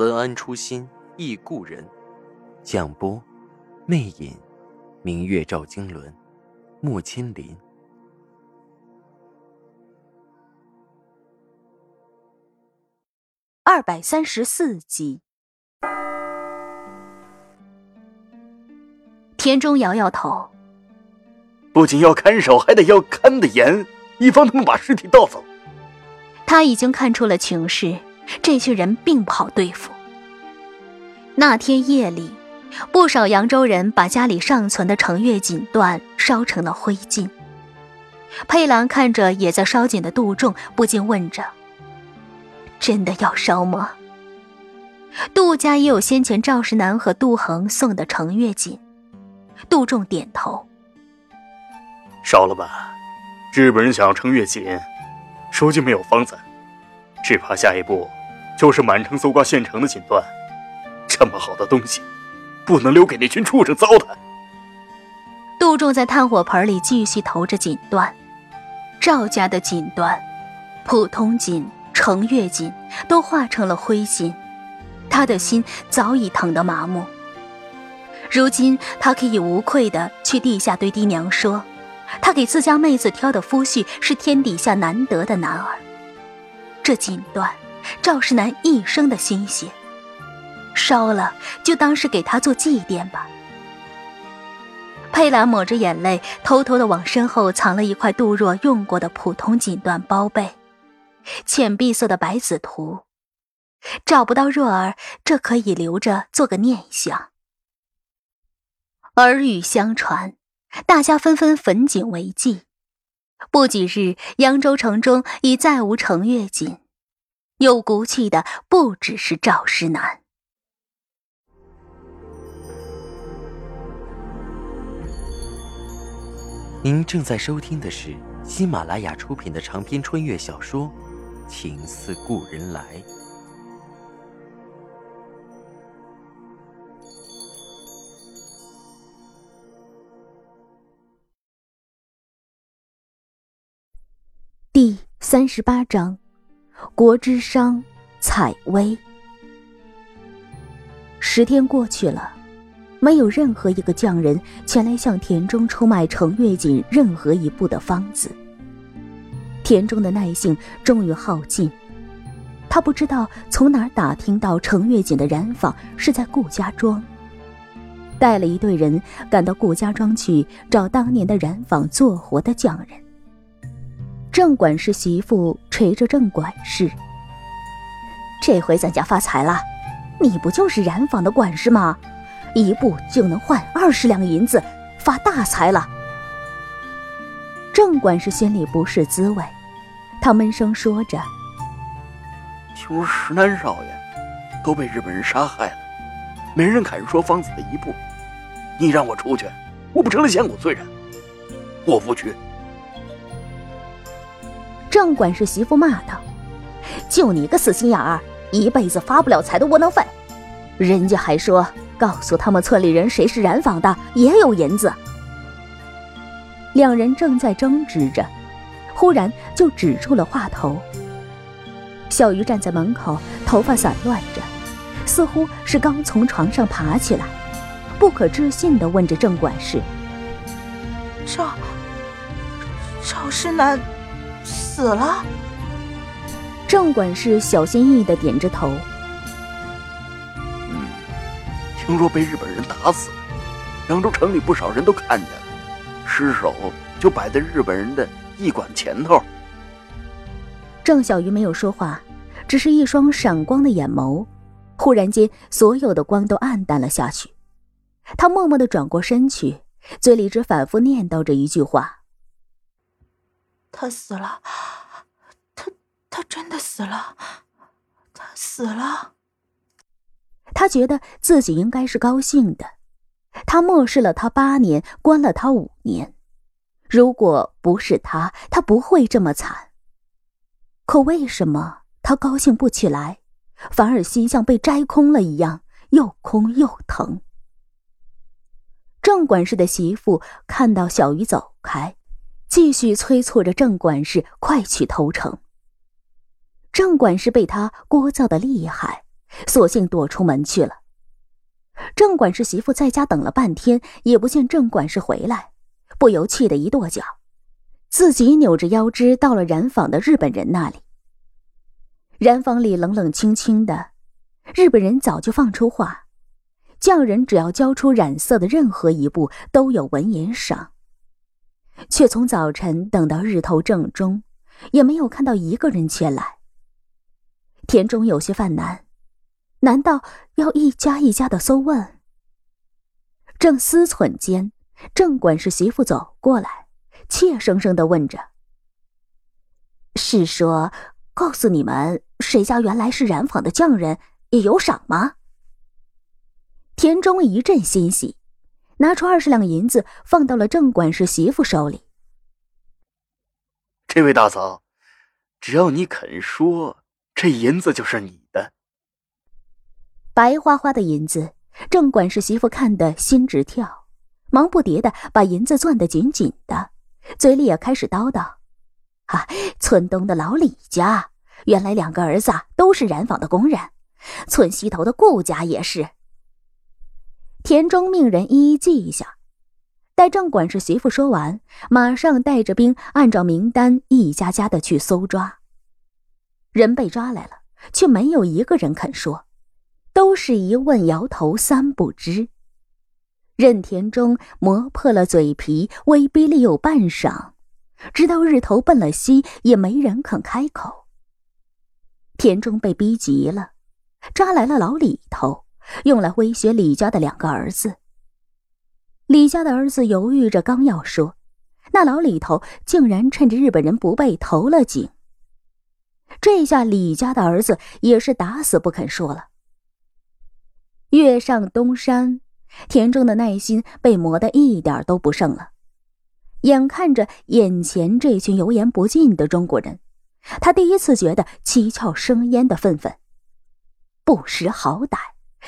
文安初心忆故人，蒋波，魅影，明月照经纶，木千林。二百三十四集，田中摇摇头，不仅要看守，还得要看得严，以防他们把尸体盗走。他已经看出了情势。这群人并不好对付。那天夜里，不少扬州人把家里尚存的程月锦缎烧成了灰烬。佩兰看着也在烧紧的杜仲，不禁问着：“真的要烧吗？”杜家也有先前赵世南和杜恒送的程月锦。杜仲点头：“烧了吧。日本人想要程月锦，如今没有方子，只怕下一步……”就是满城搜刮现成的锦缎，这么好的东西，不能留给那群畜生糟蹋。杜仲在炭火盆里继续投着锦缎，赵家的锦缎，普通锦、成月锦都化成了灰烬，他的心早已疼得麻木。如今他可以无愧的去地下对爹娘说，他给自家妹子挑的夫婿是天底下难得的男儿。这锦缎。赵世南一生的心血，烧了就当是给他做祭奠吧。佩兰抹着眼泪，偷偷的往身后藏了一块杜若用过的普通锦缎包被，浅碧色的白子图，找不到若儿，这可以留着做个念想。耳语相传，大家纷纷焚锦为祭。不几日，扬州城中已再无程月锦。有骨气的不只是赵世南。您正在收听的是喜马拉雅出品的长篇穿越小说《情似故人来》第三十八章。国之殇，采薇。十天过去了，没有任何一个匠人前来向田中出卖程月锦任何一步的方子。田中的耐性终于耗尽，他不知道从哪儿打听到程月锦的染坊是在顾家庄，带了一队人赶到顾家庄去找当年的染坊做活的匠人。郑管事媳妇捶着郑管事：“这回咱家发财了，你不就是染坊的管事吗？一步就能换二十两银子，发大财了。”郑管事心里不是滋味，他闷声说着：“听说石南少爷都被日本人杀害了，没人敢说方子的一步。你让我出去，我不成了千古罪人？我不去。”郑管事媳妇骂道：“就你个死心眼儿，一辈子发不了财的窝囊废！人家还说告诉他们村里人谁是染坊的也有银子。”两人正在争执着，忽然就止住了话头。小鱼站在门口，头发散乱着，似乎是刚从床上爬起来，不可置信的问着郑管事：“赵赵世南？”死了。郑管事小心翼翼的点着头。嗯，听说被日本人打死了。扬州城里不少人都看见了，尸首就摆在日本人的驿馆前头。郑小鱼没有说话，只是一双闪光的眼眸。忽然间，所有的光都暗淡了下去。他默默的转过身去，嘴里只反复念叨着一句话。他死了，他他真的死了，他死了。他觉得自己应该是高兴的。他漠视了他八年，关了他五年。如果不是他，他不会这么惨。可为什么他高兴不起来，反而心像被摘空了一样，又空又疼？郑管事的媳妇看到小鱼走开，继续催促着郑管事快去投诚。郑管事被他聒噪的厉害，索性躲出门去了。郑管事媳妇在家等了半天，也不见郑管事回来，不由气得一跺脚，自己扭着腰肢到了染坊的日本人那里。染坊里冷冷清清的，日本人早就放出话，匠人只要交出染色的任何一步，都有文银赏。却从早晨等到日头正中，也没有看到一个人前来。田中有些犯难。难道要一家一家的搜问？正思忖间，郑管事媳妇走过来，怯生生的问着：“是说，告诉你们，谁家原来是染坊的匠人，也有赏吗？”田中一阵欣喜，拿出二十两银子放到了郑管事媳妇手里。这位大嫂，只要你肯说，这银子就是你的。白花花的银子，郑管事媳妇看得心直跳，忙不迭的把银子攥得紧紧的，嘴里也开始叨叨：“啊，村东的老李家，原来两个儿子都是染坊的工人；村西头的顾家也是。”田中命人一一记一下，待郑管事媳妇说完，马上带着兵按照名单一家家的去搜抓。人被抓来了，却没有一个人肯说。都是一问摇头三不知。任田中磨破了嘴皮，威逼利诱半晌，直到日头奔了西，也没人肯开口。田中被逼急了，抓来了老李头，用来威胁李家的两个儿子。李家的儿子犹豫着，刚要说，那老李头竟然趁着日本人不备投了井。这下李家的儿子也是打死不肯说了。月上东山，田中的耐心被磨得一点都不剩了。眼看着眼前这群油盐不进的中国人，他第一次觉得七窍生烟的愤愤。不识好歹，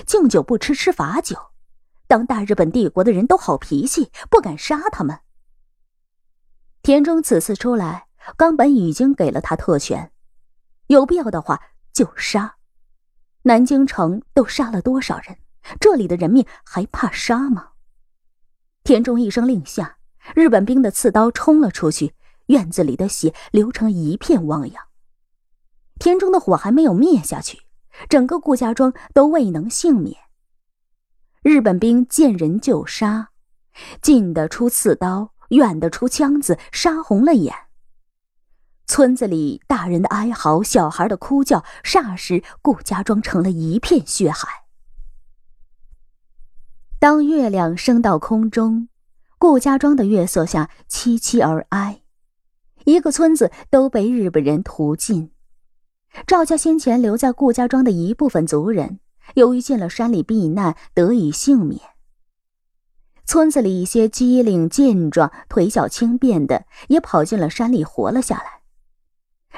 敬酒不吃吃罚酒，当大日本帝国的人都好脾气，不敢杀他们。田中此次出来，冈本已经给了他特权，有必要的话就杀。南京城都杀了多少人？这里的人命还怕杀吗？田中一声令下，日本兵的刺刀冲了出去，院子里的血流成一片汪洋。田中的火还没有灭下去，整个顾家庄都未能幸免。日本兵见人就杀，近的出刺刀，远的出枪子，杀红了眼。村子里大人的哀嚎，小孩的哭叫，霎时顾家庄成了一片血海。当月亮升到空中，顾家庄的月色下凄凄而哀，一个村子都被日本人屠尽。赵家先前留在顾家庄的一部分族人，由于进了山里避难，得以幸免。村子里一些机灵健壮、腿脚轻便的，也跑进了山里，活了下来。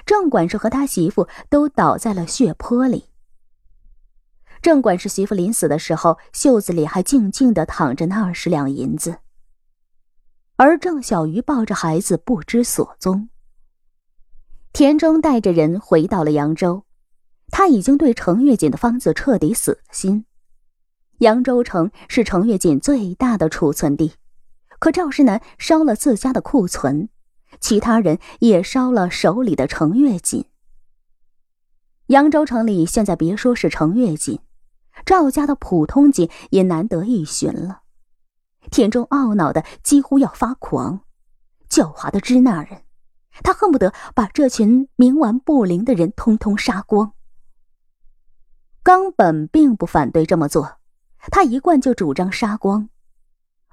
郑管事和他媳妇都倒在了血泊里。郑管事媳妇临死的时候，袖子里还静静的躺着那二十两银子。而郑小鱼抱着孩子不知所踪。田中带着人回到了扬州，他已经对程月锦的方子彻底死了心。扬州城是程月锦最大的储存地，可赵世南烧了自家的库存。其他人也烧了手里的程月锦。扬州城里现在别说是程月锦，赵家的普通锦也难得一寻了。田中懊恼的几乎要发狂，狡猾的支那人，他恨不得把这群冥顽不灵的人通通杀光。冈本并不反对这么做，他一贯就主张杀光。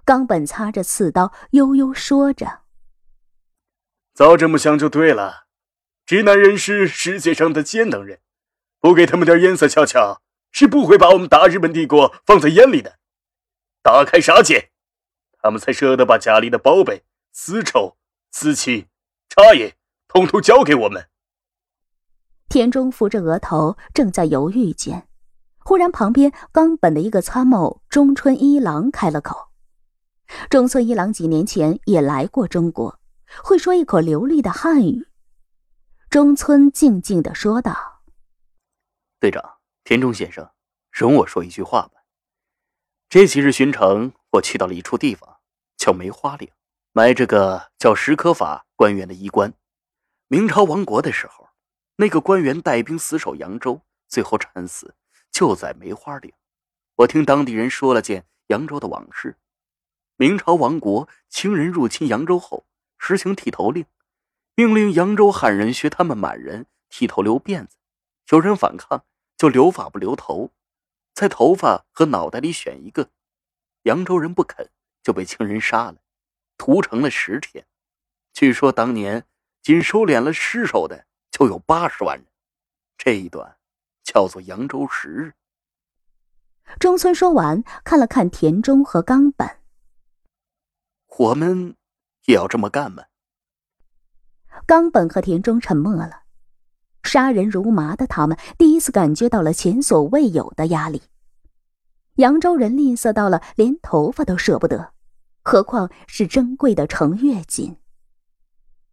冈本擦着刺刀，悠悠说着。早这么想就对了，直男人是世界上的尖能人，不给他们点颜色瞧瞧，是不会把我们大日本帝国放在眼里的。大开杀戒，他们才舍得把家里的宝贝、丝绸、瓷器、茶叶，统统交给我们。田中扶着额头，正在犹豫间，忽然旁边冈本的一个参谋中村一郎开了口。中村一郎几年前也来过中国，会说一口流利的汉语。中村静静的说道：“队长，田中先生，容我说一句话吧。这几日巡城，我去到了一处地方，叫梅花岭，埋着个叫石可法官员的衣冠。明朝亡国的时候。”那个官员带兵死守扬州，最后战死就在梅花岭。我听当地人说了件扬州的往事：明朝亡国，清人入侵扬州后，实行剃头令，命令扬州汉人学他们满人剃头留辫子。有人反抗，就留发不留头，在头发和脑袋里选一个。扬州人不肯，就被清人杀了，屠城了十天。据说当年仅收敛了尸首的。就有八十万人，这一段叫做扬州十日。中村说完，看了看田中和冈本，我们也要这么干吗？冈本和田中沉默了。杀人如麻的他们，第一次感觉到了前所未有的压力。扬州人吝啬到了连头发都舍不得，何况是珍贵的程月锦。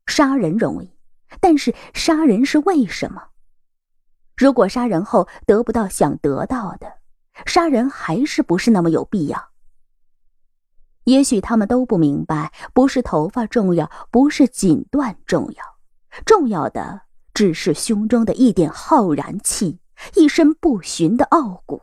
杀人容易。但是杀人是为什么？如果杀人后得不到想得到的，杀人还是不是那么有必要？也许他们都不明白，不是头发重要，不是锦缎重要，重要的只是胸中的一点浩然气，一身不寻的傲骨。